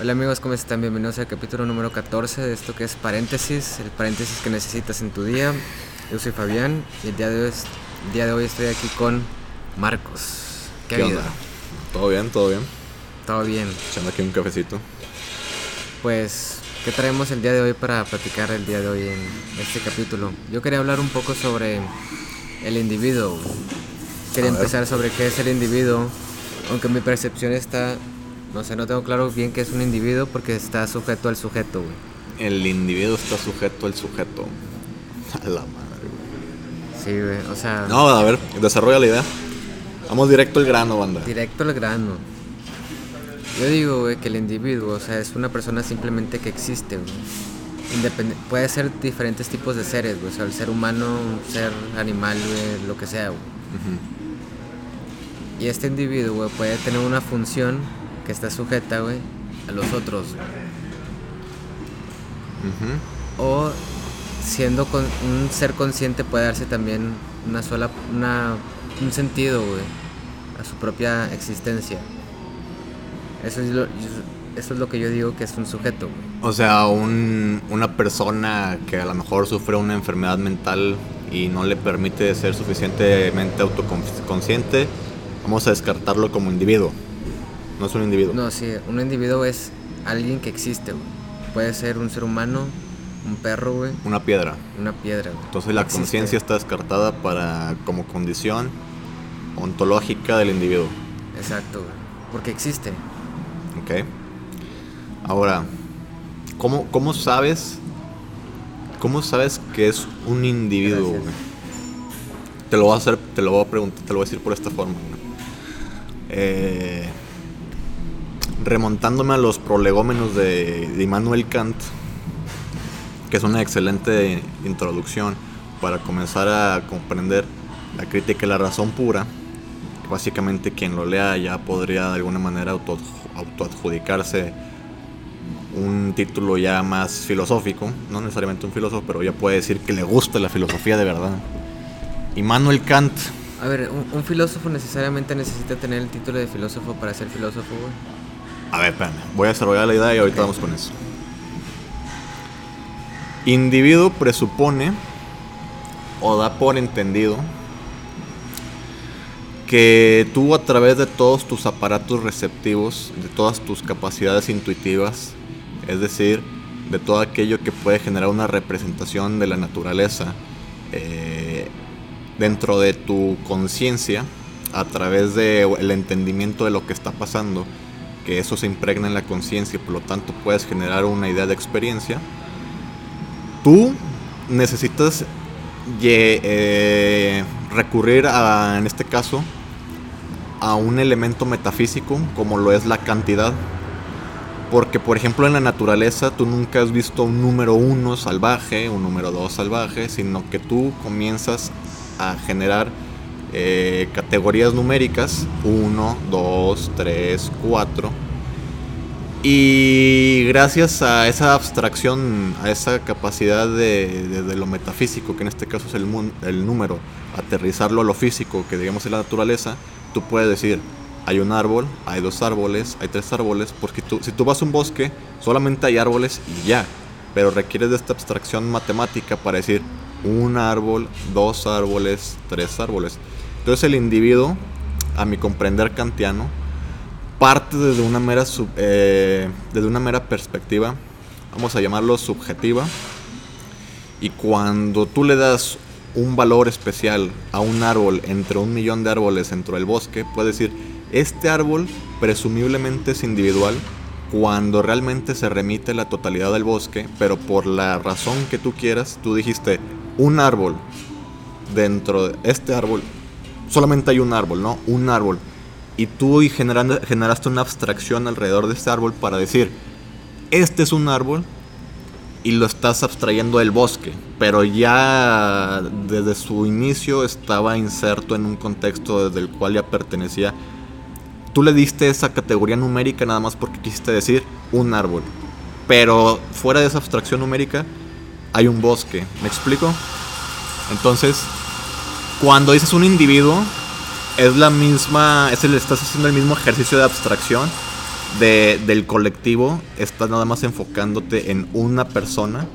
Hola amigos, ¿cómo están? Bienvenidos al capítulo número 14 de esto que es paréntesis, el paréntesis que necesitas en tu día. Yo soy Fabián y el día de hoy, el día de hoy estoy aquí con Marcos. ¿Qué, ¿Qué onda? ¿Todo bien? ¿Todo bien? Todo bien. Echando aquí un cafecito. Pues, ¿qué traemos el día de hoy para platicar el día de hoy en este capítulo? Yo quería hablar un poco sobre el individuo. Quería empezar sobre qué es el individuo, aunque mi percepción está no sé, no tengo claro bien qué es un individuo porque está sujeto al sujeto, güey. El individuo está sujeto al sujeto. A la madre, güey. Sí, güey, o sea. No, a ver, desarrolla la idea. Vamos directo al grano, banda. Directo al grano. Yo digo, güey, que el individuo, o sea, es una persona simplemente que existe, güey. puede ser diferentes tipos de seres, güey. O sea, el ser humano, un ser animal, güey, lo que sea, güey. Y este individuo, güey, puede tener una función está sujeta, güey, a los otros. O siendo con, un ser consciente puede darse también una sola, una, un sentido, güey, a su propia existencia. Eso es lo, eso es lo que yo digo que es un sujeto. O sea, un, una persona que a lo mejor sufre una enfermedad mental y no le permite ser suficientemente autoconsciente, vamos a descartarlo como individuo. No es un individuo. No, sí, un individuo es alguien que existe, Puede ser un ser humano, un perro, güey. Una piedra. Una piedra, güey. Entonces la conciencia está descartada para como condición ontológica del individuo. Exacto, güey. Porque existe. Ok. Ahora, ¿cómo, cómo sabes? ¿Cómo sabes que es un individuo? Te lo voy a hacer, te lo voy a preguntar, te lo voy a decir por esta forma. Eh, remontándome a los prolegómenos de, Immanuel Kant, que es una excelente introducción para comenzar a comprender la crítica y la razón pura, básicamente quien lo lea ya podría de alguna manera auto, autoadjudicarse un título ya más filosófico, no necesariamente un filósofo, pero ya puede decir que le gusta la filosofía de verdad. Immanuel Kant. A ver, ¿un, filósofo necesariamente necesita tener el título de filósofo para ser filósofo? A ver, espérame. Voy a desarrollar la idea y ahorita vamos con eso. Individuo presupone o da por entendido que tú a través de todos tus aparatos receptivos, de todas tus capacidades intuitivas, es decir, de todo aquello que puede generar una representación de la naturaleza eh, dentro de tu conciencia, a través del entendimiento de lo que está pasando, que eso se impregna en la conciencia y por lo tanto puedes generar una idea de experiencia, tú necesitas eh, recurrir a, en este caso, a un elemento metafísico como lo es la cantidad. Porque, por ejemplo, en la naturaleza tú nunca has visto un número uno salvaje, un número dos salvaje, sino que tú comienzas a generar eh, categorías numéricas 1, 2, 3, 4 y gracias a esa abstracción, a esa capacidad de, lo metafísico, que en este caso es el, el número, aterrizarlo a lo físico, que digamos es la naturaleza, tú puedes decir, hay un árbol, hay dos árboles, hay tres árboles, porque tú, si tú vas a un bosque, solamente hay árboles y ya, pero requieres de esta abstracción matemática para decir un árbol, dos árboles, tres árboles. Entonces el individuo, a mi comprender kantiano, parte desde una mera, eh, desde una mera perspectiva, vamos a llamarlo subjetiva, y cuando tú le das un valor especial a un árbol entre un millón de árboles dentro del bosque, puedes decir, este árbol presumiblemente es individual cuando realmente se remite la totalidad del bosque, pero por la razón que tú quieras, tú dijiste, un árbol dentro de este árbol solamente hay un árbol, ¿no? Un árbol. Y tú generaste una abstracción alrededor de este árbol para decir, este es un árbol y lo estás abstrayendo del bosque, pero ya desde su inicio estaba inserto en un contexto desde el cual ya pertenecía. Tú le diste esa categoría numérica nada más porque quisiste decir un árbol, pero fuera de esa abstracción numérica hay un bosque, ¿me explico? Entonces, cuando dices un individuo, es la misma, es el, estás haciendo el mismo ejercicio de abstracción de, del colectivo, estás nada más enfocándote en una persona,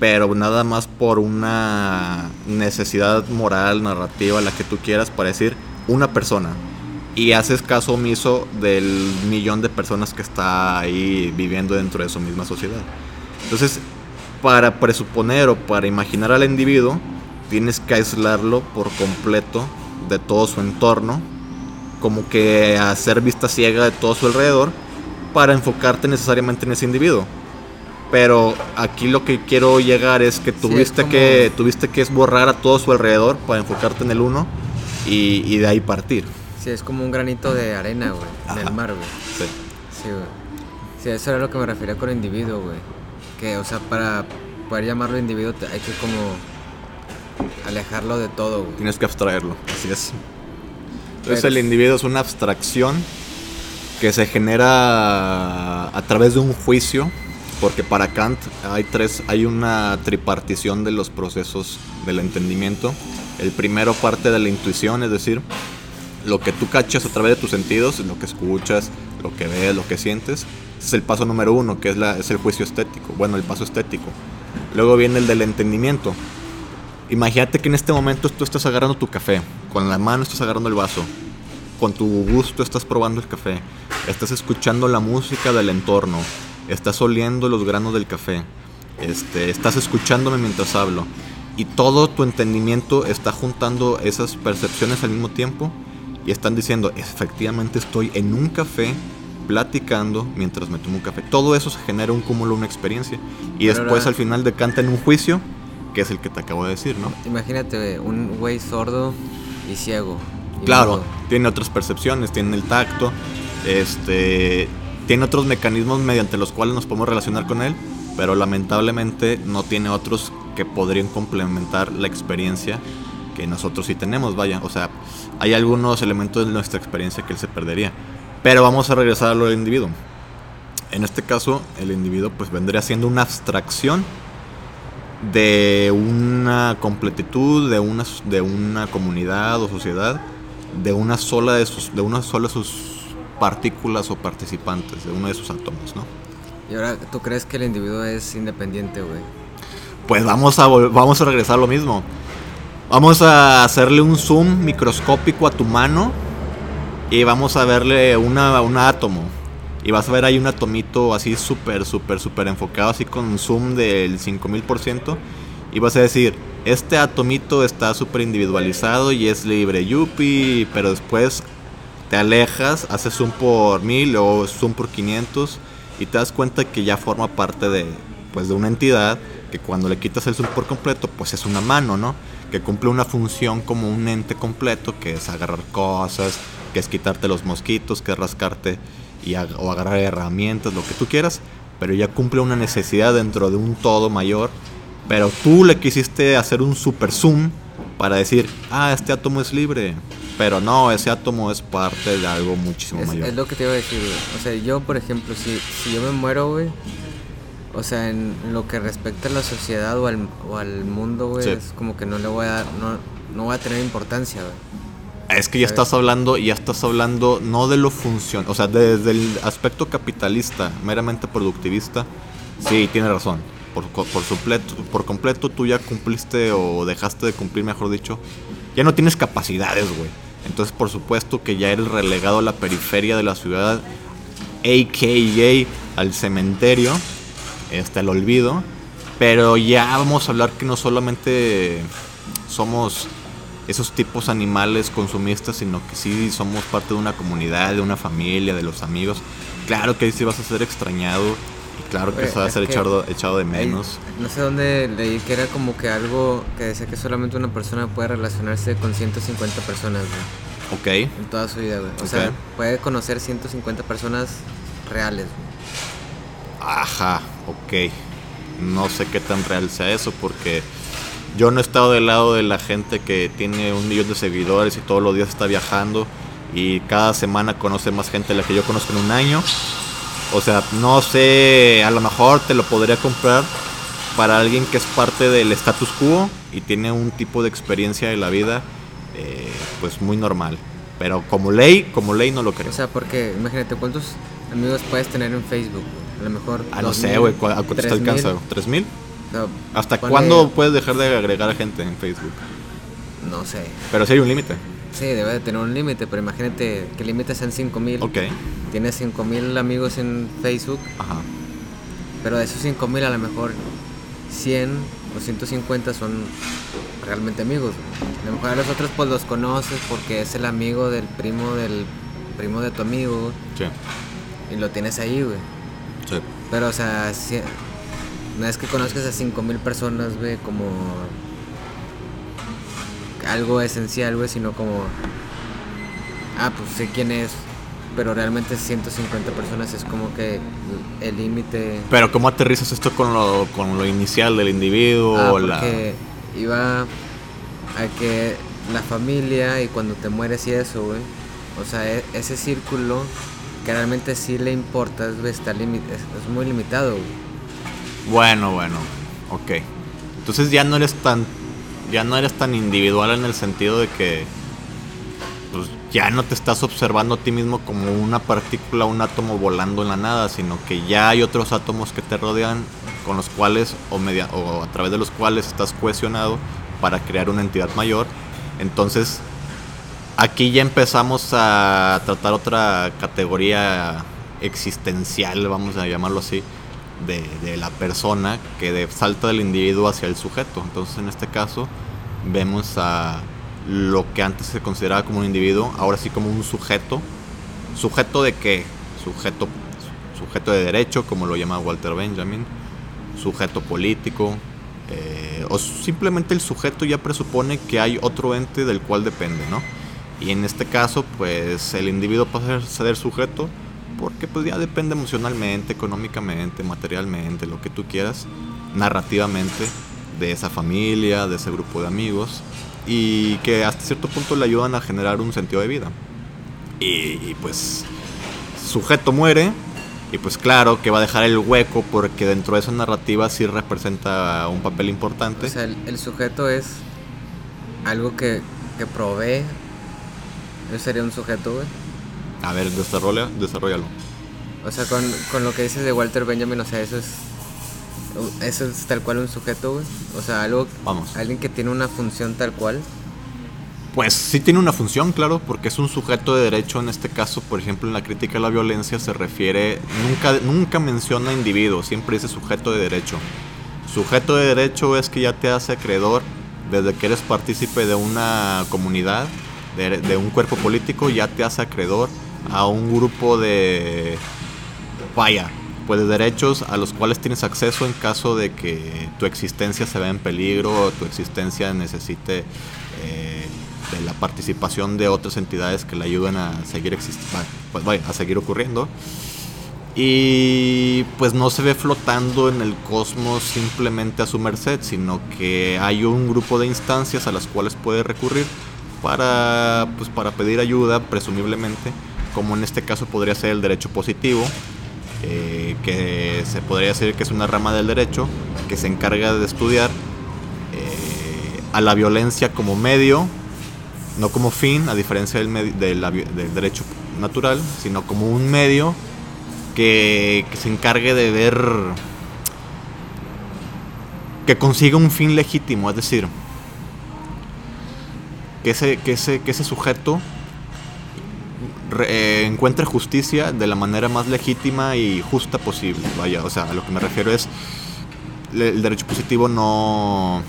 pero nada más por una necesidad moral, narrativa, la que tú quieras, para decir una persona. Y haces caso omiso del millón de personas que está ahí viviendo dentro de su misma sociedad. Entonces, para presuponer o para imaginar al individuo, tienes que aislarlo por completo de todo su entorno, como que hacer vista ciega de todo su alrededor, para enfocarte necesariamente en ese individuo. Pero aquí lo que quiero llegar es que tuviste, que tuviste que borrar a todo su alrededor para enfocarte en el uno y, de ahí partir. Sí, es como un granito de arena, güey, en el mar, güey. Sí. Sí, güey. Sí, eso era lo que me refería con individuo, güey. Que, o sea, para poder llamarlo individuo hay que como alejarlo de todo, güey. Tienes que abstraerlo, así es. Entonces el individuo es una abstracción que se genera a través de un juicio, porque para Kant hay tres, hay una tripartición de los procesos del entendimiento. El primero parte de la intuición, es decir, lo que tú cachas a través de tus sentidos, lo que escuchas, lo que ves, lo que sientes. Ese es el paso número uno, que es, la, es el juicio estético, bueno, el paso estético. Luego viene el del entendimiento, Imagínate que en este momento tú estás agarrando tu café, con la mano estás agarrando el vaso, con tu gusto estás probando el café, estás escuchando la música del entorno, estás oliendo los granos del café, este, estás escuchándome mientras hablo y todo tu entendimiento está juntando esas percepciones al mismo tiempo y están diciendo, efectivamente estoy en un café platicando mientras me tomo un café. Todo eso se genera un cúmulo, una experiencia y después al final decanta en un juicio que es el que te acabo de decir, ¿no? Imagínate, un güey sordo y ciego. claro, tiene otras percepciones, tiene el tacto, este, tiene otros mecanismos mediante los cuales nos podemos relacionar con él, pero lamentablemente no tiene otros que podrían complementar la experiencia que nosotros sí tenemos, vaya, o sea, hay algunos elementos de nuestra experiencia que él se perdería. Pero vamos a regresar a lo del individuo. En este caso, el individuo pues vendría siendo una abstracción de una completitud, de una, de una comunidad o sociedad, de una sola de sus, de una sola sus partículas o participantes, de uno de sus átomos, ¿no? Y ahora, ¿tú crees que el individuo es independiente, güey? Pues vamos a, vamos a regresar a lo mismo. Vamos a hacerle un zoom microscópico a tu mano y vamos a verle una, un átomo. Y vas a ver ahí un atomito así súper, súper, súper enfocado, así con zoom del 5000%. Y vas a decir, este atomito está súper individualizado y es libre, yupi. Pero después te alejas, haces zoom por 1000 o zoom por 500 y te das cuenta que ya forma parte de, pues, de una entidad que cuando le quitas el zoom por completo, pues es una mano, ¿no? Que cumple una función como un ente completo, que es agarrar cosas, que es quitarte los mosquitos, que es rascarte y o agarrar herramientas, lo que tú quieras, pero ya cumple una necesidad dentro de un todo mayor. Pero tú le quisiste hacer un super zoom para decir, ah, este átomo es libre. Pero no, ese átomo es parte de algo muchísimo mayor. Es lo que te iba a decir, O sea, yo, por ejemplo, si, si yo me muero, güey, o sea, en lo que respecta a la sociedad o al, o al mundo, güey, es como que no le voy a dar, no, no voy a tener importancia, güey. Es que ya estás hablando, ya estás hablando no de lo función, o sea, desde el aspecto capitalista, meramente productivista, sí, tiene razón. Por, por, por completo tú ya cumpliste o dejaste de cumplir, mejor dicho, ya no tienes capacidades, güey. Entonces, por supuesto que ya eres relegado a la periferia de la ciudad, a.k.a. al cementerio, este, al olvido. Pero ya vamos a hablar que no solamente somos esos tipos animales consumistas, sino que sí somos parte de una comunidad, de una familia, de los amigos. Claro que ahí sí vas a ser extrañado y claro que se va a ser echado, echado de menos. no sé dónde leí que era como que algo que decía que solamente una persona puede relacionarse con 150 personas, güey. Ok. En toda su vida, güey. O sea, puede conocer 150 personas reales, Ajá, ok. No sé qué tan real sea eso porque yo no he estado del lado de la gente que tiene un millón de seguidores y todos los días está viajando y cada semana conoce más gente de la que yo conozco en un año. O sea, no sé, a lo mejor te lo podría comprar para alguien que es parte del status quo y tiene un tipo de experiencia de la vida eh, pues muy normal. Pero como ley, como ley no lo creo. O sea, porque imagínate cuántos amigos puedes tener en Facebook? A lo mejor. Ah, no 2000, sé, güey. ¿cu- ¿A cuánto te 3000. alcanza? ¿Tres mil? No, ¿Hasta cuándo puedes dejar de agregar a gente en Facebook? No sé. Pero sí hay un límite. Sí, debe de tener un límite, pero imagínate que el límite sean 5000. Ok. Tienes 5000 amigos en Facebook, Ajá. pero de esos 5000 a lo mejor 100 o 150 son realmente amigos. A lo mejor a los otros pues los conoces porque es el amigo del primo del primo de tu amigo Sí. y lo tienes ahí, güey. Sí. Pero o sea, si- no es que conozcas a 5000 personas, güey, como algo esencial, güey, sino como ah, pues sé quién es, pero realmente 150 personas es como que el límite Pero ¿cómo aterrizas esto con lo, con lo inicial del individuo? Ah, o la... porque iba a que la familia y cuando te mueres y eso, güey. O sea, e- ese círculo que realmente sí le importa, güey, está es muy limitado, güey. Bueno, bueno. Ok. Entonces ya no eres tan... Ya no eres tan individual en el sentido de que... Pues ya no te estás observando a ti mismo como una partícula, un átomo volando en la nada, sino que ya hay otros átomos que te rodean con los cuales o, media, o a través de los cuales estás cohesionado para crear una entidad mayor. Entonces, aquí ya empezamos a tratar otra categoría existencial, vamos a llamarlo así, de, de la persona que de- salta del individuo hacia el sujeto. Entonces, en este caso, vemos a lo que antes se consideraba como un individuo, ahora sí como un sujeto. ¿Sujeto de qué? Sujeto, sujeto de derecho, como lo llama Walter Benjamin, sujeto político, eh, o simplemente el sujeto ya presupone que hay otro ente del cual depende, ¿no? Y en este caso, pues el individuo pasa a ser sujeto porque pues ya depende emocionalmente, económicamente, materialmente, lo que tú quieras, narrativamente, de esa familia, de ese grupo de amigos, y que hasta cierto punto le ayudan a generar un sentido de vida. Y, pues sujeto muere y pues claro que va a dejar el hueco porque dentro de esa narrativa sí representa un papel importante. O sea, el, sujeto es algo que, que provee. Eso sería un sujeto, güey. A ver, desarrolla, desarrollalo. O sea, con, con lo que dices de Walter Benjamin, o sea, eso es. Eso es tal cual un sujeto, güey. O sea, algo. Vamos. Alguien que tiene una función tal cual. Pues sí tiene una función, claro, porque es un sujeto de derecho. En este caso, por ejemplo, en la crítica a la violencia se refiere, nunca, nunca menciona individuo, siempre dice sujeto de derecho. Sujeto de derecho es que ya te hace acreedor desde que eres partícipe de una comunidad, de, de un cuerpo político, ya te hace acreedor a un grupo de, vaya, pues de derechos a los cuales tienes acceso en caso de que tu existencia se vea en peligro o tu existencia necesite eh, de la participación de otras entidades que le ayuden a seguir pues a seguir ocurriendo. Y pues no se ve flotando en el cosmos simplemente a su merced, sino que hay un grupo de instancias a las cuales puede recurrir para, pues, para pedir ayuda, presumiblemente, como en este caso podría ser el derecho positivo, eh, que se podría decir que es una rama del derecho que se encarga de estudiar eh, a la violencia como medio, no como fin, a diferencia del, derecho natural, sino como un medio que, que se encargue de ver que consiga un fin legítimo, es decir, que ese, que ese, que ese sujeto re- eh, encuentre justicia de la manera más legítima y justa posible. Vaya, o sea, a lo que me refiero es el derecho positivo no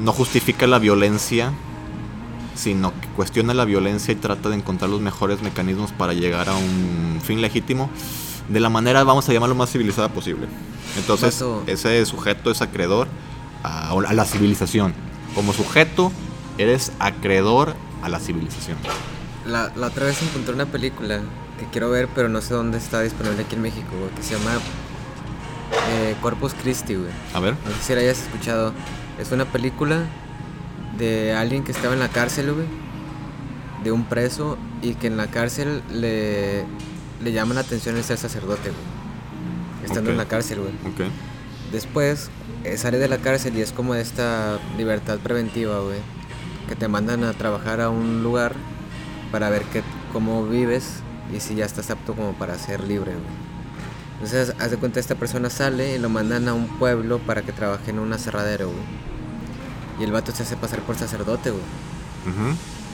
no justifica la violencia, sino que cuestiona la violencia y trata de encontrar los mejores mecanismos para llegar a un fin legítimo de la manera, vamos a llamarlo, más civilizada posible. Entonces, ese sujeto es acreedor a, a la civilización. Como sujeto, eres acreedor a la civilización. La, la otra vez encontré una película que quiero ver, pero no sé dónde está disponible aquí en México, güey, que se llama eh, Corpus Christi, güey. A ver. No sé si la hayas escuchado. Es una película de alguien que estaba en la cárcel, güey. De un preso y que en la cárcel le, le llama la atención el ser sacerdote, güey. Estando en la cárcel, güey. Después eh, sale de la cárcel y es como esta libertad preventiva, güey. Que te mandan a trabajar a un lugar para ver qué, cómo vives y si ya estás apto como para ser libre, güey. Entonces, haz de cuenta, esta persona sale y lo mandan a un pueblo para que trabaje en un aserradero, güey. Y el vato se hace pasar por sacerdote, güey.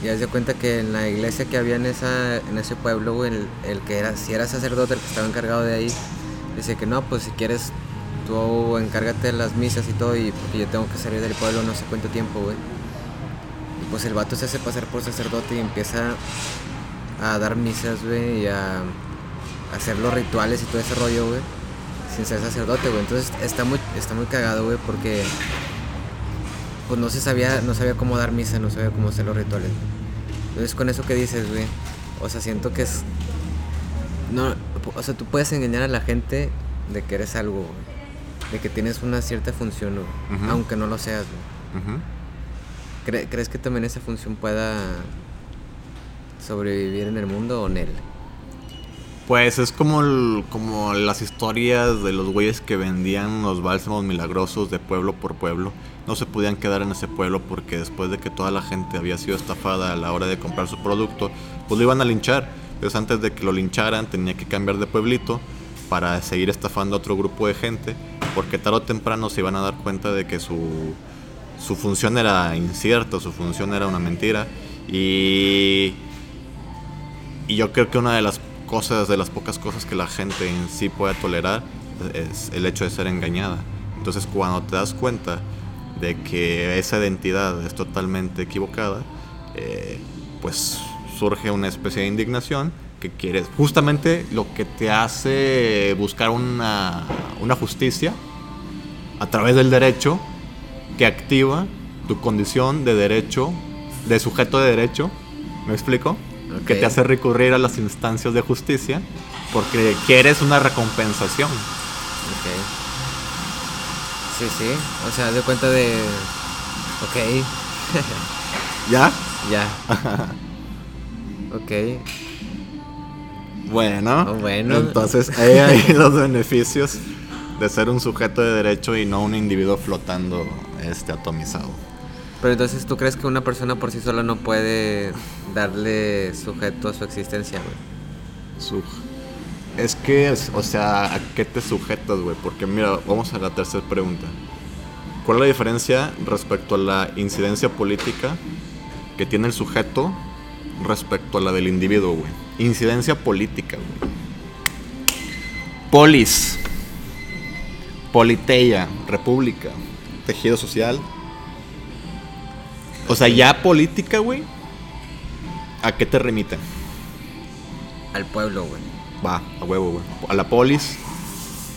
Y haz de cuenta que en la iglesia que había en, esa, en ese pueblo, güey, el, el, que era, si era sacerdote, el que estaba encargado de ahí, dice que no, pues si quieres, tú encárgate de las misas y todo, y porque yo tengo que salir del pueblo no sé cuánto tiempo, güey. Pues el vato se hace pasar por sacerdote y empieza a dar misas, güey, y a hacer los rituales y todo ese rollo, güey, sin ser sacerdote, güey. Entonces está muy, está muy cagado, güey, porque pues no se sabía, no sabía cómo dar misa, no sabía cómo hacer los rituales. Entonces con eso que dices, güey, o sea, siento que es no, o sea, tú puedes engañar a la gente de que eres algo, güey. De que tienes una cierta función, güey, aunque no lo seas, güey. ¿Crees que también esa función pueda sobrevivir en el mundo o en él? Pues es como, como las historias de los güeyes que vendían los bálsamos milagrosos de pueblo por pueblo. No se podían quedar en ese pueblo porque después de que toda la gente había sido estafada a la hora de comprar su producto, pues lo iban a linchar. Entonces antes de que lo lincharan tenía que cambiar de pueblito para seguir estafando a otro grupo de gente porque tarde o temprano se iban a dar cuenta de que su, su función era incierta, su función era una mentira. Y, y yo creo que una de las cosas, de las pocas cosas que la gente en sí puede tolerar, es el hecho de ser engañada. Entonces cuando te das cuenta de que esa identidad es totalmente equivocada, eh, pues surge una especie de indignación que quieres, justamente lo que te hace buscar una, una justicia a través del derecho que activa tu condición de derecho, de sujeto de derecho, ¿me explico? que te hace recurrir a las instancias de justicia porque quieres una recompensación. Ok. Sí, sí. O sea, de cuenta de. Ok. ¿Ya? Ya. ok. Bueno, oh, bueno. Entonces, hay ahí los beneficios de ser un sujeto de derecho y no un individuo flotando este atomizado. Pero entonces, ¿tú crees que una persona por sí sola no puede darle sujeto a su existencia, güey? Es que, o sea, ¿a qué te sujetas, güey? Porque mira, vamos a la tercera pregunta. ¿Cuál es la diferencia respecto a la incidencia política que tiene el sujeto respecto a la del individuo, güey? Incidencia política, güey. Polis. Politeia. República. Tejido social o sea, ya política, güey. ¿A qué te remiten? Al pueblo, güey. Va, a huevo, güey. A la polis,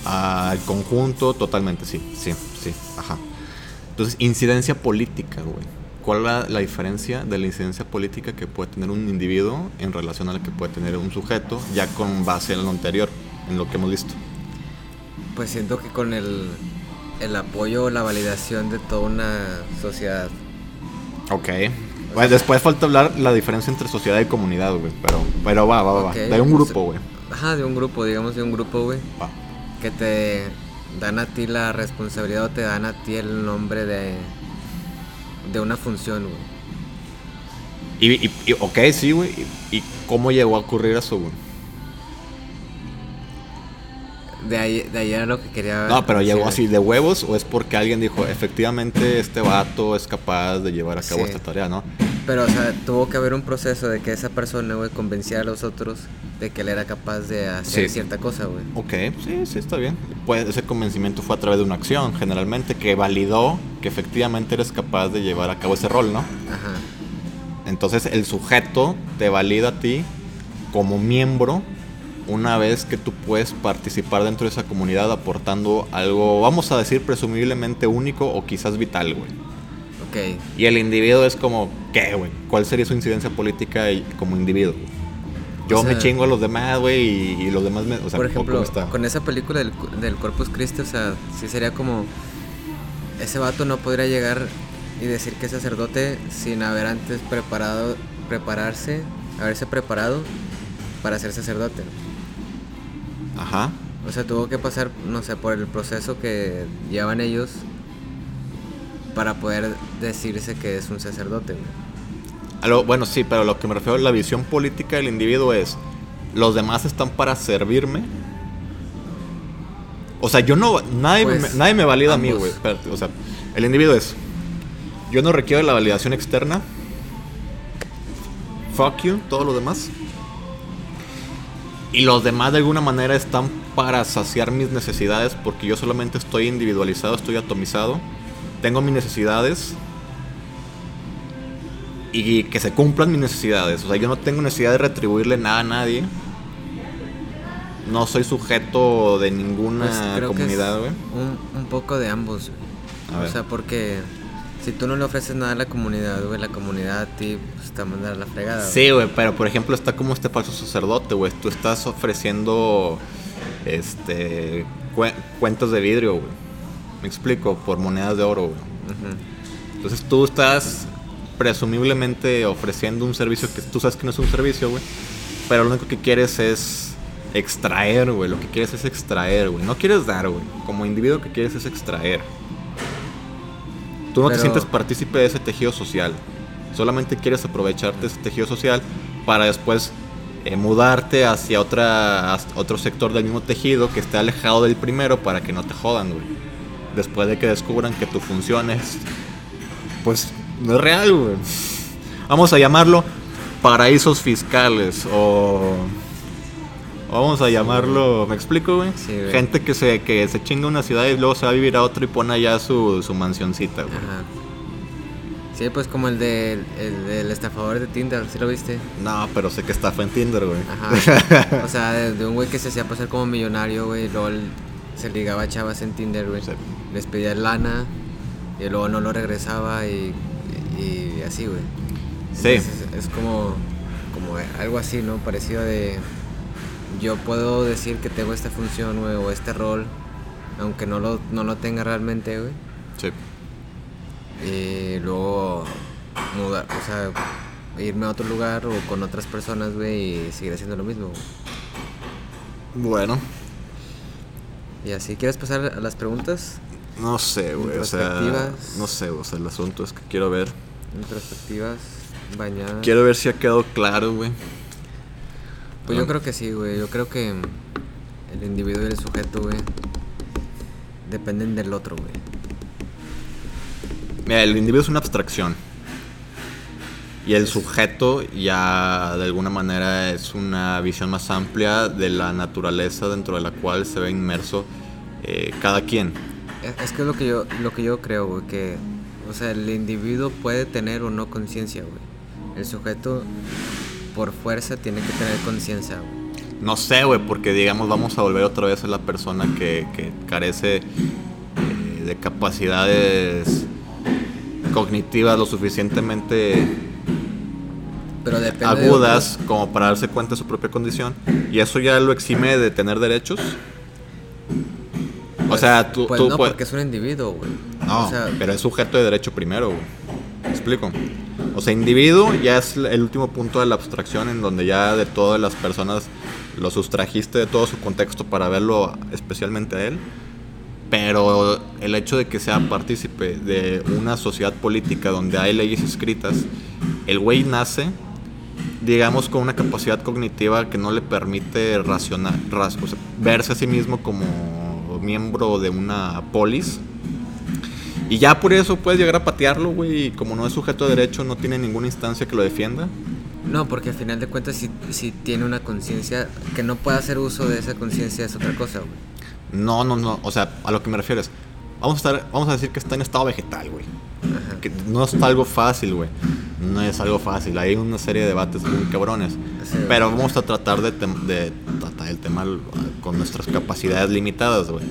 al conjunto, totalmente, sí, sí, sí, ajá. Entonces, incidencia política, güey. ¿Cuál es la, diferencia de la incidencia política que puede tener un individuo en relación a la que puede tener un sujeto, ya con base en lo anterior, en lo que hemos visto? Pues siento que con el, el apoyo o la validación de toda una sociedad Ok. Bueno, después falta hablar la diferencia entre sociedad y comunidad, güey. Pero, pero va, va, va. De un grupo, güey. Ajá, de un grupo, digamos, de un grupo, güey. Que te dan a ti la responsabilidad o te dan a ti el nombre de, de una función, güey. Y, y, ok, sí, güey. ¿Y cómo llegó a ocurrir eso, güey? De ahí, de ahí era lo que quería. No, pero llegó así de huevos o es porque alguien dijo, efectivamente, este vato es capaz de llevar a cabo esta tarea, ¿no? Pero, o sea, tuvo que haber un proceso de que esa persona, güey, convenciera a los otros de que él era capaz de hacer cierta cosa, güey. Ok, sí, sí, está bien. Pues ese convencimiento fue a través de una acción, generalmente, que validó que efectivamente eres capaz de llevar a cabo ese rol, ¿no? Ajá. Entonces el sujeto te valida a ti como miembro una vez que tú puedes participar dentro de esa comunidad aportando algo, vamos a decir, presumiblemente único o quizás vital, güey. Ok. Y el individuo es como, ¿qué, güey? ¿Cuál sería su incidencia política como individuo? Yo me chingo a los demás, güey, y, los demás me... O sea, por ejemplo, con esa película del, del Corpus Christi, o sea, sí sería como... Ese vato no podría llegar y decir que es sacerdote sin haber antes preparado, prepararse, haberse preparado para ser sacerdote. Ajá. O sea, tuvo que pasar, no sé, por el proceso que llevan ellos para poder decirse que es un sacerdote. bueno, sí, pero lo que me refiero a la visión política del individuo es, los demás están para servirme. O sea, yo no. Nadie, Pues, me, nadie me valida a mí, güey. Espérate, O sea, el individuo es. Yo no requiero la validación externa. Fuck you, todo lo demás. Y los demás de alguna manera están para saciar mis necesidades porque yo solamente estoy individualizado, estoy atomizado. Tengo mis necesidades. Y que se cumplan mis necesidades. O sea, yo no tengo necesidad de retribuirle nada a nadie. No soy sujeto de ninguna Pues creo comunidad, güey. un, un poco de ambos. A O ver. sea, porque si tú no le ofreces nada a la comunidad, güey, la comunidad a ti pues, te a la fregada. güey. Sí, güey, pero por ejemplo está como este falso sacerdote, güey. Tú estás ofreciendo este cue- cuentos de vidrio, güey. Me explico, por monedas de oro, güey. Entonces tú estás presumiblemente ofreciendo un servicio que tú sabes que no es un servicio, güey. Pero lo único que quieres es extraer, güey. Lo que quieres es extraer, güey. No quieres dar, güey. Como individuo que quieres es extraer. Tú no te sientes partícipe de ese tejido social. Solamente quieres aprovecharte de ese tejido social para después eh, mudarte hacia otra, hacia otro sector del mismo tejido que esté alejado del primero para que no te jodan, güey. Después de que descubran que tu función es, pues, no es real, güey. Vamos a llamarlo paraísos fiscales o... Vamos a llamarlo, ¿me explico, güey? Sí, güey. Gente que se, que se chinga una ciudad y luego se va a vivir a otra y pone allá su, su mansioncita, güey. Ajá. Sí, pues como el, del el del estafador de Tinder, ¿sí lo viste? No, pero sé que estafa en Tinder, güey. Ajá. o sea, de, de un güey que se hacía pasar como millonario, güey, y luego se ligaba a chavas en Tinder, güey. Sí. Les pedía lana y luego no lo regresaba y, y así, güey. Sí. Entonces, es como, como algo así, ¿no? Parecido de. Yo puedo decir que tengo esta función, güey, o este rol, aunque no lo, no lo tenga realmente, güey. Sí. Y luego mudar, o sea, irme a otro lugar o con otras personas, güey, y seguir haciendo lo mismo. Bueno, Y así, ¿quieres pasar a las preguntas? no sé, güey. O sea, no sé, o sea, el asunto es que quiero ver. Introspectivas, bañadas. Quiero ver si ha quedado claro, güey. Pues yo creo que sí, güey. Yo creo que el individuo y el sujeto, güey, dependen del otro, güey. Mira, el individuo es una abstracción. Y el sujeto ya de alguna manera es una visión más amplia de la naturaleza dentro de la cual se ve inmerso eh, cada quien. Es, es que es lo que yo, lo que yo creo, güey, que, o sea, el individuo puede tener o no conciencia, güey. El sujeto, por fuerza, tiene que tener conciencia. No sé, güey, porque digamos vamos a volver otra vez a la persona que, que carece eh, de capacidades cognitivas lo suficientemente Pero depende de agudas como para darse cuenta de su propia condición y eso ya lo exime de tener derechos. O sea, tú, Pues tú no, puedes- porque es un individuo, güey. No, o sea, pero es sujeto de derecho primero, güey. ¿Me explico? O sea, individuo ya es el último punto de la abstracción en donde ya de todas las personas lo sustrajiste de todo su contexto para verlo especialmente a él. Pero el hecho de que sea partícipe de una sociedad política donde hay leyes escritas, el güey nace, digamos, con una capacidad cognitiva que no le permite racionar, ras- o verse a sí mismo como miembro de una polis. Y ya por eso puedes llegar a patearlo, güey, y como no es sujeto de derecho, no tiene ninguna instancia que lo defienda. no, porque al final de cuentas, si, si tiene una conciencia, que no pueda hacer uso de esa conciencia es otra cosa, güey. No, no, no, o sea, a lo que me refiero es, vamos a, estar, vamos a decir que está en estado vegetal, güey. Que no es algo fácil, güey. No es algo fácil. Hay una serie de debates muy cabrones. Sí, Pero vamos a tratar de, de tratar el tema con nuestras capacidades limitadas, güey.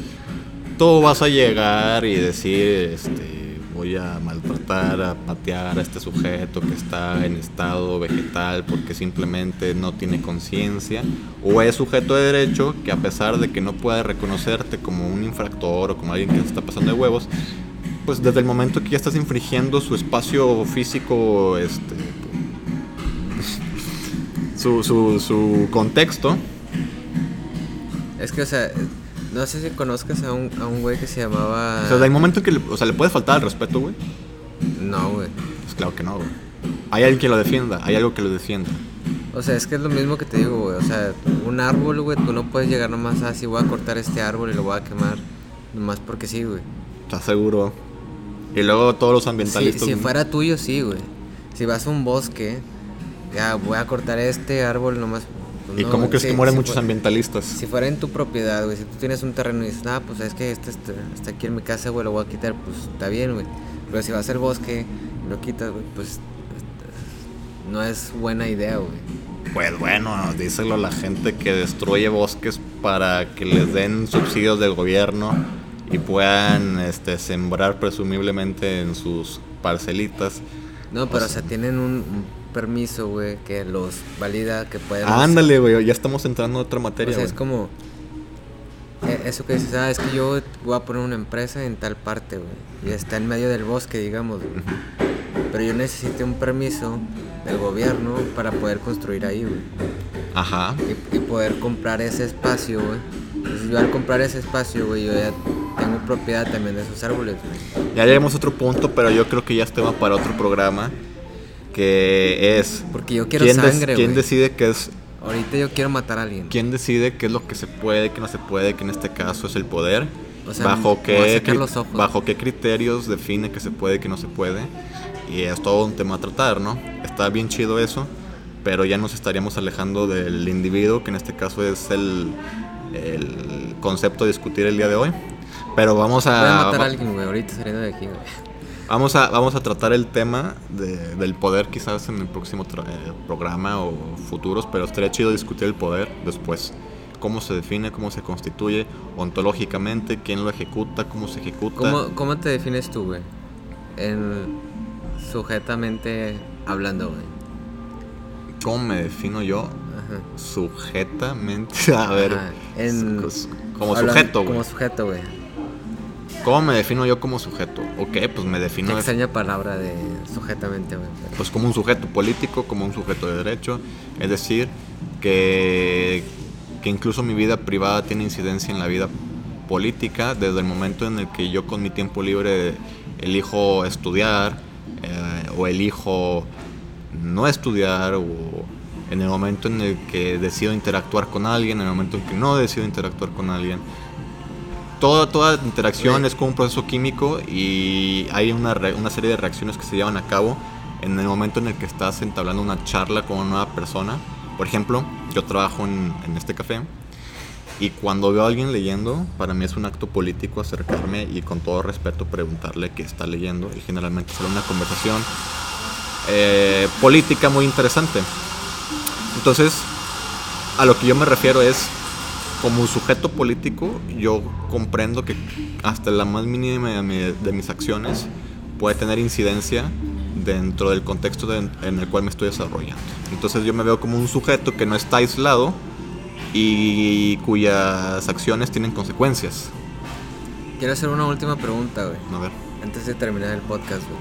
Tú vas a llegar y decir, este, voy a maltratar, a patear a este sujeto que está en estado vegetal porque simplemente no tiene conciencia. O es sujeto de derecho que a pesar de que no puede reconocerte como un infractor o como alguien que se está pasando de huevos, pues desde el momento que ya estás infringiendo su espacio físico, este, su, su, su contexto, Es que, o sea, no sé si conozcas a un, a un güey que se llamaba... o sea, el momento que le, o sea, le puede faltar el respeto, güey, No, güey. pues claro que no, güey. Hay alguien que lo defienda, hay algo que lo defienda. O sea, es que es lo mismo que te digo, güey. O sea, un árbol, güey, tú no puedes llegar nomás así, voy a cortar este árbol y lo voy a quemar. Nomás porque sí, güey. ¿Estás seguro? Y luego todos los ambientalistas. Si, si fuera tuyo, sí, güey. Si vas a un bosque, ya voy a cortar este árbol nomás. ¿Y cómo crees que mueren muchos ambientalistas? Si fuera en tu propiedad, güey, si tú tienes un terreno y dices, ah, pues es que este, este está aquí en mi casa, güey, lo voy a quitar, pues está bien, güey. Pero si vas al bosque y lo quitas, güey, pues no es buena idea, güey. Pues bueno, díselo a la gente que destruye bosques para que les den subsidios del gobierno y puedan este, sembrar presumiblemente en sus parcelitas. No, pero o sea, tienen un, permiso, güey, que los valida, que pueden... Ándale, güey, ya estamos entrando en otra materia. O sea, es como... eh, Eso que dices, ah, es que yo voy a poner una empresa en tal parte, güey. Y está en medio del bosque, digamos. Pero yo necesité un permiso del gobierno para poder construir ahí, güey. Ajá. Y, y poder comprar ese espacio, güey. Entonces yo al comprar ese espacio, güey, yo ya tengo propiedad también de esos árboles, güey. Ya lleguemos a otro punto, pero yo creo que ya es tema para otro programa. Que es. Porque yo quiero ¿Quién, sangre, ¿quién decide qué es Ahorita yo quiero matar a alguien. ¿Quién decide qué es lo que se puede, qué no se puede, que en este caso es el poder? O sea, bajo, qué, los ojos. bajo qué criterios define que se puede que no se puede. Y es todo un tema a tratar, ¿no? Está bien chido eso, pero ya nos estaríamos alejando del individuo, que en este caso es el, el concepto a discutir el día de hoy. Pero vamos a, Voy a matar a alguien, güey, ahorita saliendo de aquí, güey. Vamos a, vamos a tratar el tema de- del poder quizás en el próximo tra- eh, programa o futuros, pero estaría chido discutir el poder después. Cómo se define, cómo se constituye ontológicamente, quién lo ejecuta, cómo se ejecuta. ¿Cómo, ¿Cómo te defines tú, güey? En sujetamente hablando, güey. ¿Cómo me defino yo? Ajá. Sujetamente. A ver, como sujeto, güey. Como sujeto, güey. ¿Cómo me defino yo como sujeto? Ok, pues me Qué defino extraña palabra de sujetamente, güey. pues como un sujeto político, como un sujeto de derecho, es decir, que, que incluso mi vida privada tiene incidencia en la vida política desde el momento en el que yo con mi tiempo libre elijo estudiar eh, o elijo no estudiar o en el momento en el que decido interactuar con alguien, en el momento en que no decido interactuar con alguien. Toda, toda interacción es como un proceso químico y hay una, una serie de reacciones que se llevan a cabo en el momento en el que estás entablando una charla con una nueva persona. Por ejemplo, yo trabajo en, en este café y cuando veo a alguien leyendo, para mí es un acto político acercarme y con todo respeto preguntarle qué está leyendo y generalmente sale una conversación eh, política muy interesante. Entonces, a lo que yo me refiero es, como un sujeto político, yo comprendo que hasta la más mínima de mis acciones puede tener incidencia dentro del contexto de- en el cual me estoy desarrollando. Entonces yo me veo como un sujeto que no está aislado y cuyas acciones tienen consecuencias. Quiero hacer una última pregunta, güey. A ver. Antes de terminar el podcast, güey.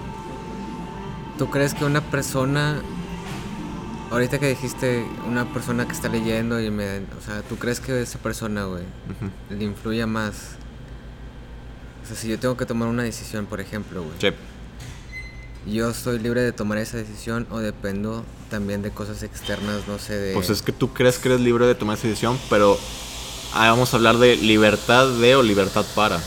¿Tú crees que una persona... Ahorita que dijiste una persona que está leyendo y me... O sea, ¿tú crees que esa persona, güey, le influya más? O sea, si yo tengo que tomar una decisión, por ejemplo, güey. Che, ¿Yo soy libre de tomar esa decisión o dependo también de cosas externas, no sé, de... Pues es que tú crees que eres libre de tomar esa decisión, pero ah, vamos a hablar de libertad de o libertad para.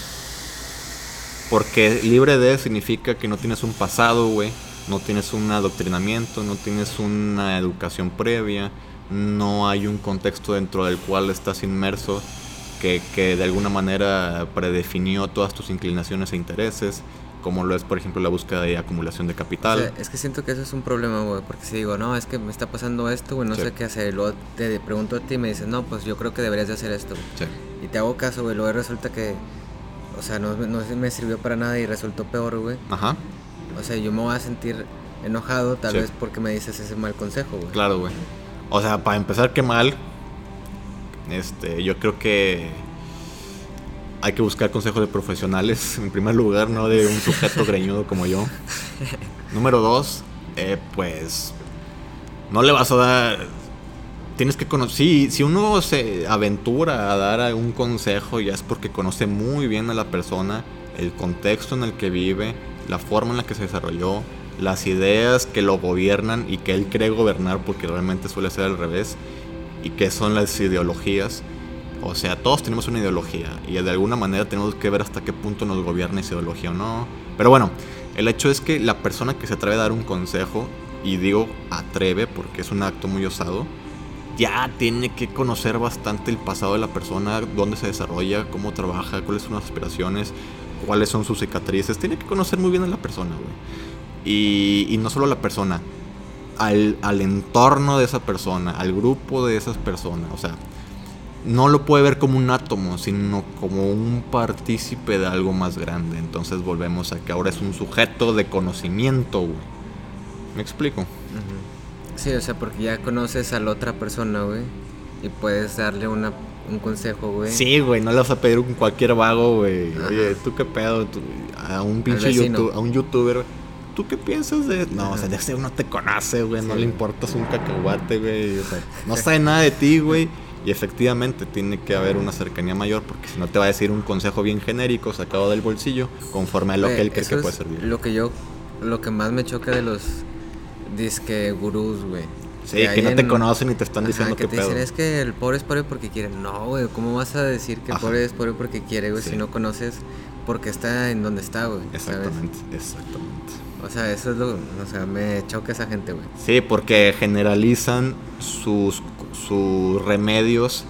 Porque libre de significa que no tienes un pasado, güey. No tienes un adoctrinamiento, no tienes una educación previa, no hay un contexto dentro del cual estás inmerso que, que de alguna manera predefinió todas tus inclinaciones e intereses, como lo es, por ejemplo, la búsqueda de acumulación de O capital. sea, es que siento que eso es un problema, güey, porque si digo, no, es que me está pasando esto, güey, no Sí. sé qué hacer, y luego te pregunto a ti y me dices, no, pues yo creo que deberías de hacer esto. Sí. Y te hago caso, güey, luego resulta que, o sea, no, no me sirvió para nada y resultó peor, güey. Ajá, O sea, yo me voy a sentir enojado tal Sí. vez porque me dices ese mal consejo, güey. Claro, güey. O sea, para empezar, qué mal. Este, yo creo que hay que buscar consejos de profesionales, en primer lugar, no de un sujeto greñudo como yo. Número dos, eh, pues no le vas a dar. Tienes que conocer. Si, si uno se aventura a dar un consejo, ya es porque conoce muy bien a la persona, el contexto en el que vive, la forma en la que se desarrolló, las ideas que lo gobiernan y que él cree gobernar, porque realmente suele ser al revés, y que son las ideologías. O sea, todos tenemos una ideología y de alguna manera tenemos que ver hasta qué punto nos gobierna esa ideología o no. Pero bueno, el hecho es que la persona que se atreve a dar un consejo, y digo atreve porque es un acto muy osado, ya tiene que conocer bastante el pasado de la persona, dónde se desarrolla, cómo trabaja, cuáles son las aspiraciones, cuáles son sus cicatrices. Tiene que conocer muy bien a la persona, güey. Y, no solo a la persona, al, al entorno de esa persona, al grupo de esas personas. O sea, no lo puede ver como un átomo, sino como un partícipe de algo más grande. Entonces volvemos a que ahora es un sujeto de conocimiento, güey. ¿Me explico? Sí, o sea, porque ya conoces a la otra persona, güey. Y puedes darle una, un consejo, güey. Sí, güey, no le vas a pedir un cualquier vago, güey. Oye, ¿tú qué pedo? Tú- a un pinche vecino. youtu- a un youtuber. ¿Tú qué piensas de.? No, o sea, de ese uno te conoce, güey. No le importas un cacahuate, güey. O sea, no sabe nada de ti, güey. Y efectivamente tiene que haber una cercanía mayor porque si no te va a decir un consejo bien genérico sacado del bolsillo conforme a lo Güey, que él cree que puede servir. Lo que yo, lo que más me choca de los disque gurús, güey. Sí, que no te en- conocen y te están Ajá, diciendo que qué te pedo. dicen es que el pobre es pobre porque quiere. No, güey, ¿cómo vas a decir que el Ajá. pobre es pobre porque quiere, güey? Sí. Si no conoces por qué está en donde está, güey. ¿sabes? Exactamente, exactamente. O sea, eso es lo. O sea, me choca esa gente, güey. Sí, porque generalizan sus, sus remedios.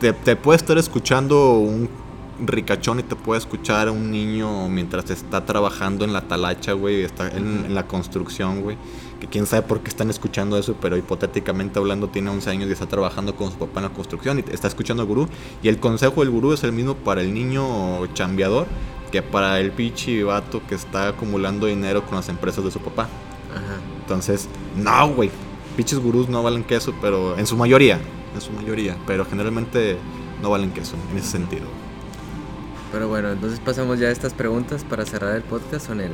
Te, te puede estar escuchando un ricachón y te puede escuchar un niño mientras está trabajando en la talacha, güey, está en, en la construcción, güey. Que quién sabe por qué están escuchando eso, pero hipotéticamente hablando tiene 11 años y está trabajando con su papá en la construcción y está escuchando al gurú. Y el consejo del gurú es el mismo para el niño chambeador que para el pichi vato que está acumulando dinero con las empresas de su papá. Ajá. Entonces, no, güey. Pinches gurús no valen queso, pero en su mayoría, en su mayoría, pero generalmente no valen queso en ese sentido. Pero bueno, entonces pasamos ya a estas preguntas para cerrar el podcast con él.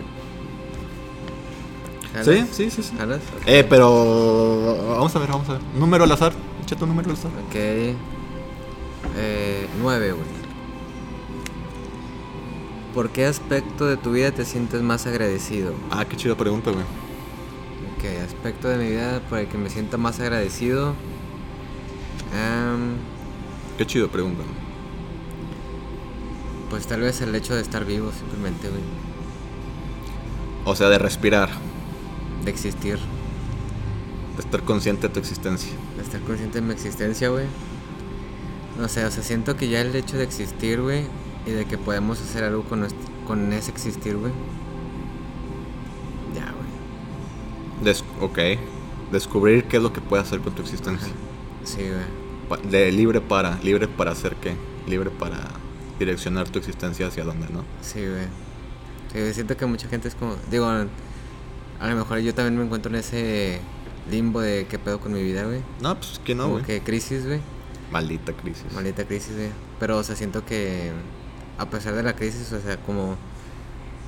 Sí, sí, sí, sí. Eh, pero vamos a ver, vamos a ver. Número al azar. Echa tu número al azar. Ok. Eh, nueve, güey. ¿Por qué aspecto de tu vida te sientes más agradecido? Ah, qué chida pregunta, güey. Ok, aspecto de mi vida por el que me siento más agradecido. Am, Qué chido pregunta. pues tal vez el hecho de estar vivo, simplemente, güey. O sea, de respirar, De existir. de estar consciente de tu existencia. De estar consciente de mi existencia, güey. No sé, o sea, siento que ya el hecho de existir, güey, y de que podemos hacer algo con, nuestro- con ese existir, güey. Ya, güey. Des- ok. Descubrir qué es lo que puedes hacer con tu existencia. Sí, güey. De libre para, libre para hacer qué. Libre para direccionar tu existencia hacia dónde, ¿no? Sí, güey. Sí, güey, siento que mucha gente es como. Digo, a lo mejor yo también me encuentro en ese limbo de qué pedo con mi vida, güey. No, pues que no, güey. que crisis, güey. Maldita crisis. Maldita crisis, güey. Pero, o sea, siento que a pesar de la crisis, o sea, como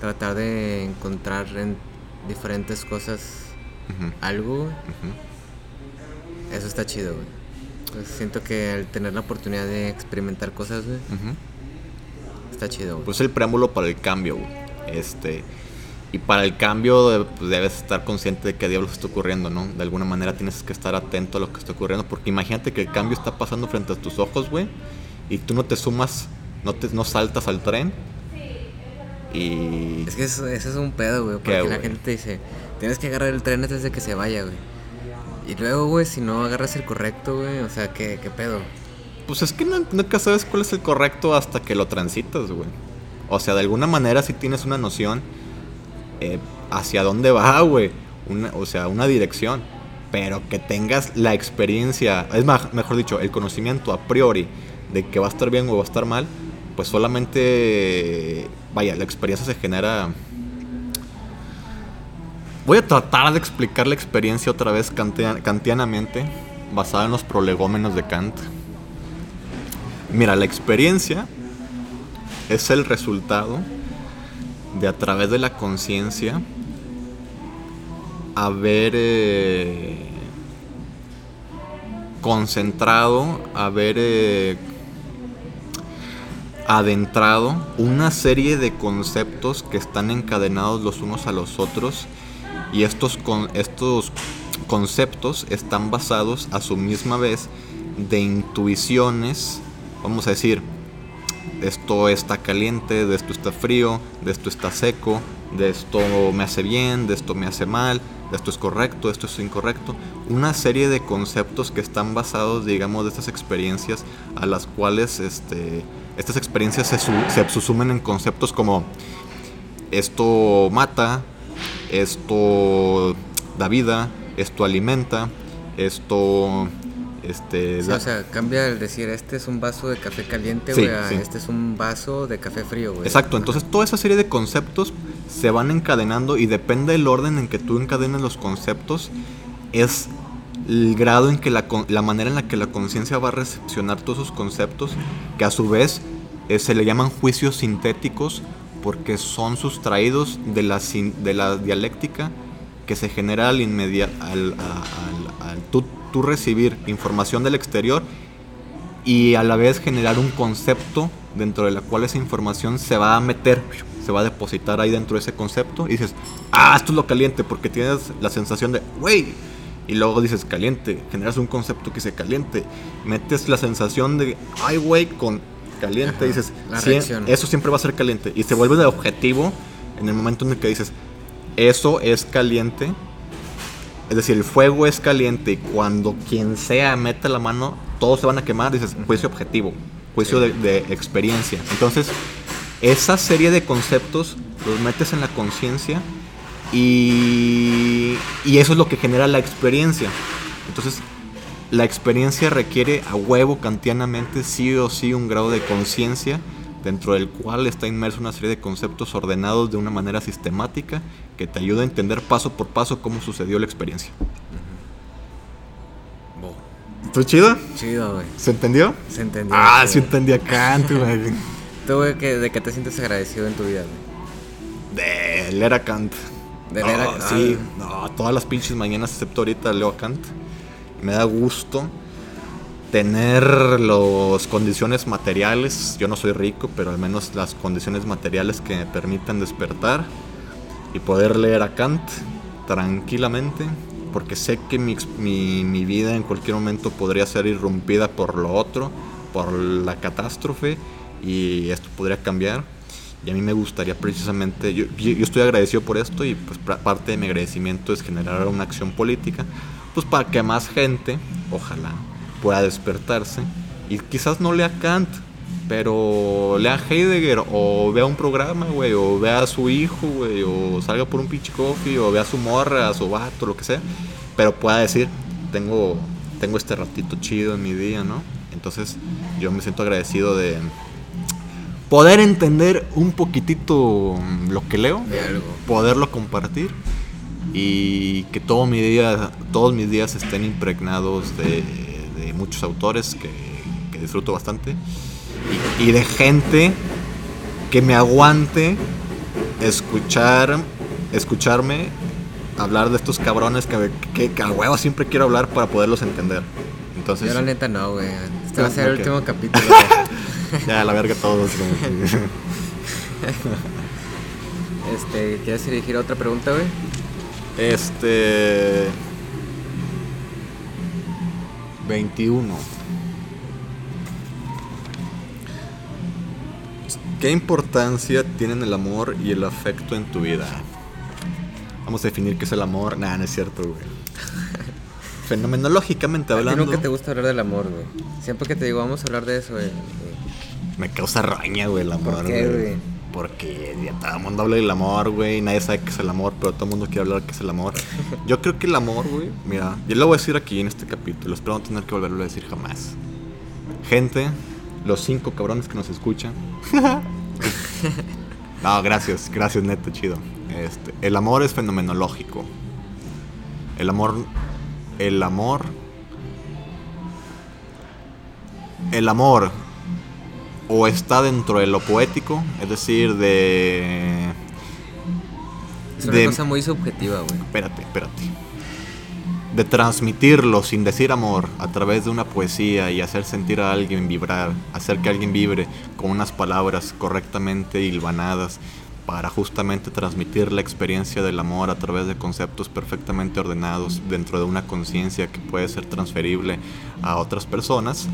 tratar de encontrar en diferentes cosas algo, güey, ujú, eso está chido, güey. Pues siento que al tener la oportunidad de experimentar cosas, güey, está chido, güey. Pues el preámbulo para el cambio, güey. Este. Y para el cambio pues, debes estar consciente de qué diablos está ocurriendo, ¿no? De alguna manera tienes que estar atento a lo que está ocurriendo. Porque imagínate que el cambio está pasando frente a tus ojos, güey. Y tú no te sumas, no, te, no saltas al tren. Y... Es que eso, eso es un pedo, güey. Porque ¿Qué, la güey? gente te dice, tienes que agarrar el tren antes de que se vaya, güey. Y luego, güey, si no agarras el correcto, güey, o sea, ¿qué, qué pedo? Pues es que no- nunca sabes cuál es el correcto hasta que lo transitas, güey. O sea, de alguna manera sí tienes una noción eh, hacia dónde va, güey. O sea, una dirección. Pero que tengas la experiencia, es más, mejor dicho, el conocimiento a priori de que va a estar bien o va a estar mal, pues solamente, vaya, la experiencia se genera... Voy a tratar de explicar la experiencia otra vez kantia- kantianamente, basada en los prolegómenos de Kant. Mira, la experiencia es el resultado de a través de la conciencia haber eh, concentrado, haber eh, adentrado una serie de conceptos que están encadenados los unos a los otros Y estos, con, estos conceptos están basados a su misma vez de intuiciones, vamos a decir, esto está caliente, de esto está frío, de esto está seco, de esto me hace bien, de esto me hace mal, de esto es correcto, de esto es incorrecto. Una serie de conceptos que están basados, digamos, de estas experiencias a las cuales este, estas experiencias se, se en conceptos como esto mata, esto da vida, esto alimenta, esto este, o sea, cambia el decir, este es un vaso de café caliente, güey, este es un vaso de café frío, güey. Exacto, entonces toda esa serie de conceptos se van encadenando y depende del orden en que tú encadenes los conceptos, es el grado en que la, la manera en la que la conciencia va a recepcionar todos esos conceptos, que a su vez eh, se le llaman juicios sintéticos porque son sustraídos de la, de la dialéctica que se genera al inmediato, al, al, al, tú recibir información del exterior y a la vez generar un concepto dentro de la cual esa información se va a meter, se va a depositar ahí dentro de ese concepto y dices, ah, esto es lo caliente porque tienes la sensación de, wey, y luego dices caliente, generas un concepto que dice caliente, metes la sensación de, ay, güey, con caliente, y dices, eso siempre va a ser caliente y se vuelve de objetivo en el momento en el que dices, eso es caliente es decir, el fuego es caliente y cuando quien sea mete la mano, todos se van a quemar. Dices, juicio objetivo, juicio de, experiencia. Entonces, esa serie de conceptos los metes en la conciencia y, y eso es lo que genera la experiencia. Entonces, la experiencia requiere a huevo kantianamente sí o sí un grado de conciencia dentro del cual está inmerso una serie de conceptos ordenados de una manera sistemática que te ayuda a entender paso por paso cómo sucedió la experiencia. ¿Tú chido? Chido, güey. ¿Se entendió? Se entendió. Ah, sí entendí a Kant, güey. ¿Tú, güey, de qué te sientes agradecido en tu vida, güey? De leer a Kant. De leer a Kant. Sí, no, todas las pinches mañanas, excepto ahorita, leo a Kant. Me da gusto tener las condiciones materiales, yo no soy rico, pero al menos las condiciones materiales que me permitan despertar y poder leer a Kant tranquilamente, porque sé que mi, mi, vida en cualquier momento podría ser irrumpida por lo otro, por la catástrofe, y esto podría cambiar. Y a mí me gustaría precisamente, yo, yo estoy agradecido por esto y pues parte de mi agradecimiento es generar una acción política, pues para que más gente, ojalá, pueda despertarse y quizás no lea Kant, pero lea Heidegger o vea un programa, güey, o vea a su hijo, güey, o salga por un pinche coffee, o vea a su morra, a su vato, lo que sea, pero pueda decir, tengo, tengo este ratito chido en mi día, ¿no? Entonces yo me siento agradecido de poder entender un poquitito lo que leo, poderlo compartir y que todo mi día, todos mis días estén impregnados de muchos autores que, disfruto bastante y, de gente que me aguante escuchar, escucharme hablar de estos cabrones que, que, a huevo siempre quiero hablar para poderlos entender. Entonces, Yo la neta no, güey. Este va a ser el último capítulo. ya, la verga todos. este, ¿quieres dirigir otra pregunta, güey? Este... 21. ¿Qué importancia tienen el amor y el afecto en tu vida? Vamos a definir qué es el amor. Nah, no es cierto, güey. Fenomenológicamente hablando. A nunca te gusta hablar del amor, güey. Siempre que te digo, vamos a hablar de eso, güey. Me causa roña, güey, el amor, ¿Por qué, güey? Porque ya todo el mundo habla del amor, güey. Nadie sabe qué es el amor, pero todo el mundo quiere hablar qué es el amor. Yo creo que el amor, güey, mira, yo lo voy a decir aquí en este capítulo. Espero no tener que volverlo a decir jamás. Gente, los cinco cabrones que nos escuchan. no, gracias, gracias, neto, chido. Este, el amor es fenomenológico. El amor. El amor. El amor o está dentro de lo poético, es decir, de... Es una cosa muy subjetiva, güey. Espérate, espérate. De transmitirlo sin decir amor a través de una poesía y hacer sentir a alguien vibrar, hacer que alguien vibre con unas palabras correctamente hilvanadas, para justamente transmitir la experiencia del amor a través de conceptos perfectamente ordenados dentro de una conciencia que puede ser transferible a otras personas,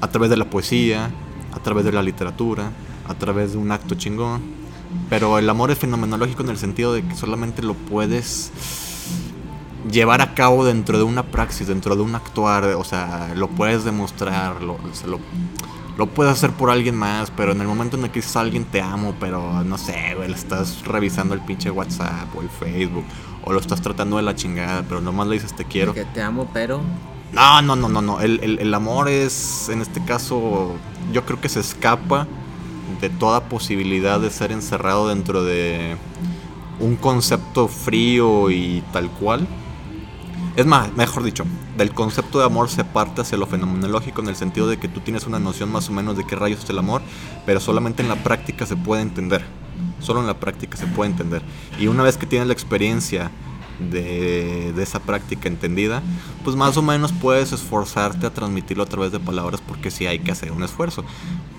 a través de la poesía, a través de la literatura, a través de un acto chingón. Pero el amor es fenomenológico en el sentido de que solamente lo puedes llevar a cabo dentro de una praxis, dentro de un actuar, o sea, lo puedes demostrar, lo, lo, lo, puedes hacer por alguien más, pero en el momento en el que dices a alguien te amo, pero no sé, güey, le estás revisando el pinche WhatsApp o el Facebook, o lo estás tratando de la chingada, pero nomás le dices te quiero. Que te amo, pero... No, no, no, no, no, el, el, el amor es, en este caso, yo creo que se escapa de toda posibilidad de ser encerrado dentro de un concepto frío y tal cual es más, mejor dicho, del concepto de amor se parte hacia lo fenomenológico en el sentido de que tú tienes una noción más o menos de qué rayos es el amor, pero solamente en la práctica se puede entender. Solo en la práctica se puede entender. Y una vez que tienes la experiencia de, de, esa práctica entendida, pues más o menos puedes esforzarte a transmitirlo a través de palabras porque sí hay que hacer un esfuerzo.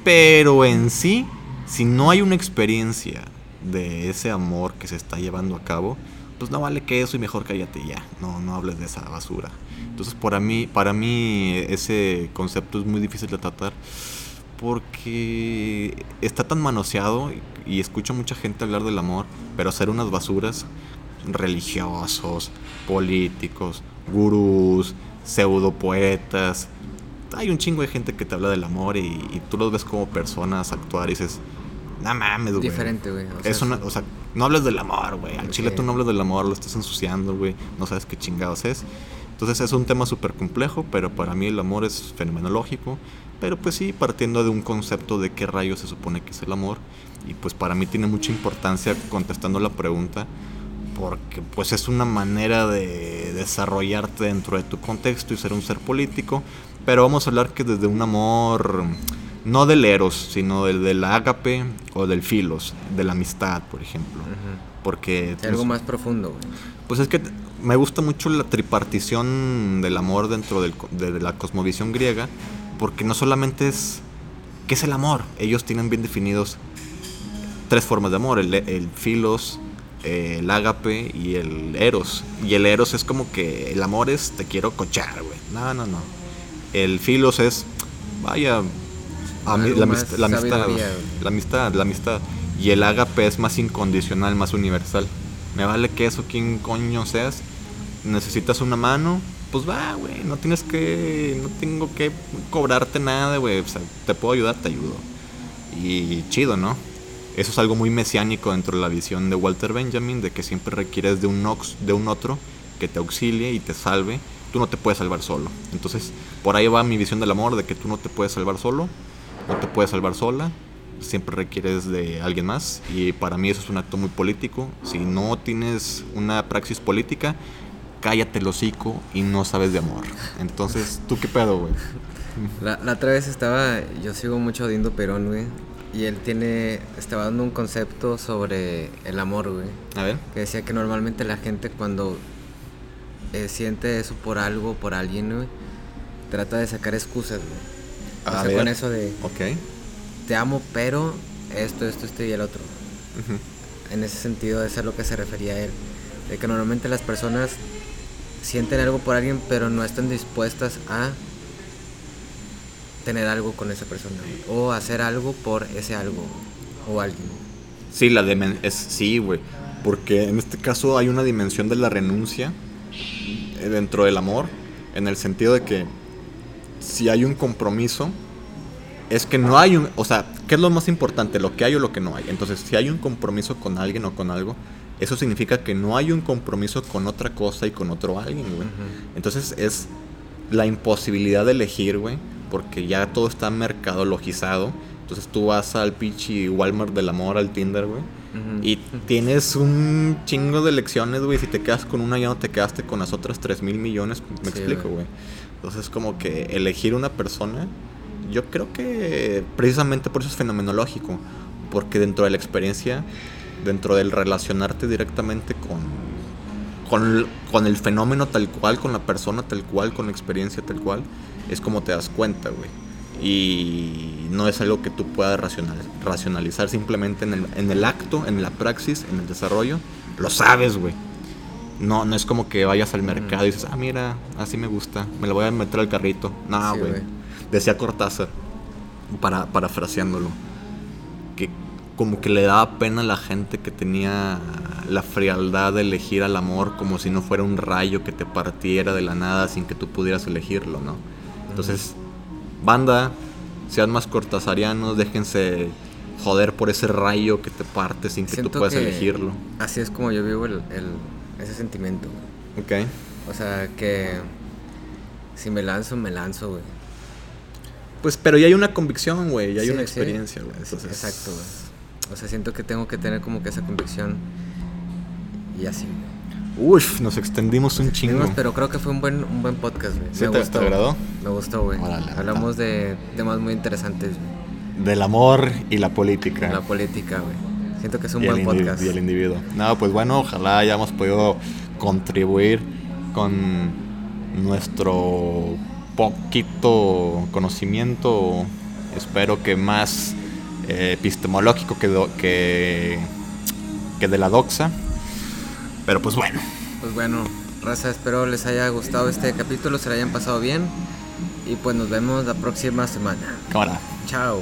Pero en sí, si no hay una experiencia de ese amor que se está llevando a cabo, pues no vale que eso y mejor cállate ya, no, no hables de esa basura. Entonces para mí, para mí ese concepto es muy difícil de tratar porque está tan manoseado y, escucho mucha gente hablar del amor, pero hacer unas basuras religiosos, políticos, gurús, pseudo poetas. Hay un chingo de gente que te habla del amor y, y tú los ves como personas actuar y dices, no mames, güey. Diferente, güey. O, sea, no, o sea, no hables del amor, güey. Al chile tú no hablas del amor, lo estás ensuciando, güey. No sabes qué chingados es. Entonces es un tema súper complejo, pero para mí el amor es fenomenológico. Pero pues sí, partiendo de un concepto de qué rayos se supone que es el amor. Y pues para mí tiene mucha importancia contestando la pregunta. Porque pues es una manera de desarrollarte dentro de tu contexto y ser un ser político. Pero vamos a hablar que desde un amor no del eros, sino del, del ágape o del filos, de la amistad, por ejemplo. Porque... algo más profundo, güey. Pues es que me gusta mucho la tripartición del amor dentro del, de, la cosmovisión griega, porque no solamente es... ¿Qué es el amor? Ellos tienen bien definidos tres formas de amor, el, el filos, el ágape y el eros. Y el eros es como que el amor es te quiero cochar, güey. No, no, no. El filos es, vaya, la, amistad, la, amistad, la amistad, Y el ágape es más incondicional, más universal. Me vale que eso, quien coño seas. Necesitas una mano, pues va, güey. No tienes que. No tengo que cobrarte nada, güey. O sea, te puedo ayudar, te ayudo. Y chido, ¿no? Eso es algo muy mesiánico dentro de la visión de Walter Benjamin, de que siempre requieres de un nox, de un otro que te auxilie y te salve. Tú no te puedes salvar solo. Entonces, por ahí va mi visión del amor, de que tú no te puedes salvar solo no te puedes salvar sola, siempre requieres de alguien más y para mí eso es un acto muy político. Si no tienes una praxis política, cállate el hocico y no sabes de amor. Entonces, ¿tú qué pedo, güey? La, la, otra vez estaba, yo sigo mucho a Dindo Perón, güey, y él tiene, estaba dando un concepto sobre el amor, güey. A ver. Que decía que normalmente la gente cuando eh, siente eso por algo, por alguien, güey, trata de sacar excusas, güey o sea, con eso de. Ok. Te amo, pero esto, esto, esto y el otro. En ese sentido, eso es a lo que se refería a él. De que normalmente las personas sienten algo por alguien, pero no están dispuestas a tener algo con esa persona. O hacer algo por ese algo o alguien. Sí, la es sí, güey. Porque en este caso hay una dimensión de la renuncia eh, dentro del amor. En el sentido de que si hay un compromiso, es que no hay un, o sea, ¿qué es lo más importante? Lo que hay o lo que no hay. Entonces, si hay un compromiso con alguien o con algo, eso significa que no hay un compromiso con otra cosa y con otro alguien, güey. Entonces es la imposibilidad de elegir, güey, porque ya todo está mercadologizado. Entonces tú vas al pinche Walmart del amor, al Tinder, güey. Y tienes un chingo de elecciones, güey. Si te quedas con una, ya no te quedaste con las otras 3 mil millones. Me explico, güey. Entonces, como que elegir una persona, yo creo que precisamente por eso es fenomenológico, porque dentro de la experiencia, dentro del relacionarte directamente con, con, con el fenómeno tal cual, con la persona tal cual, con la experiencia tal cual, es como te das cuenta, güey. Y no es algo que tú puedas racional, racionalizar simplemente en el, en el acto, en la praxis, en el desarrollo. Lo sabes, güey. No, no es como que vayas al mercado y dices, ah, mira, así me gusta, me lo voy a meter al carrito. No, güey. Decía Cortázar, para, parafraseándolo, que como que le daba pena a la gente que tenía la frialdad de elegir al amor como si no fuera un rayo que te partiera de la nada sin que tú pudieras elegirlo, ¿no? Entonces, banda, sean más cortasarianos, déjense joder por ese rayo que te parte sin que tú puedas que elegirlo. Así es como yo vivo el, el- ese sentimiento. güey. ¿Ok? O sea, que si me lanzo, me lanzo, güey. Pues, pero ya hay una convicción, güey, ya hay Sí, una experiencia, güey. Sí, entonces- Exacto, güey. O sea, siento que tengo que tener como que esa convicción y así. güey. Uf, nos extendimos un chingo. Pero creo que fue un buen, un buen podcast, güey. ¿Sí Me te- gustó. te agradó? Me gustó, güey. Hablamos de temas muy interesantes, güey. Del amor y la política. La política, güey. Siento que es un y, buen podcast. y el individuo. No, pues bueno, ojalá hayamos podido contribuir con nuestro poquito conocimiento, espero que más eh, epistemológico que, do- que, que de la doxa. Pero pues bueno, Pues bueno, raza, espero les haya gustado este capítulo, se lo hayan pasado bien. Y pues nos vemos la próxima semana. cámara. Chao.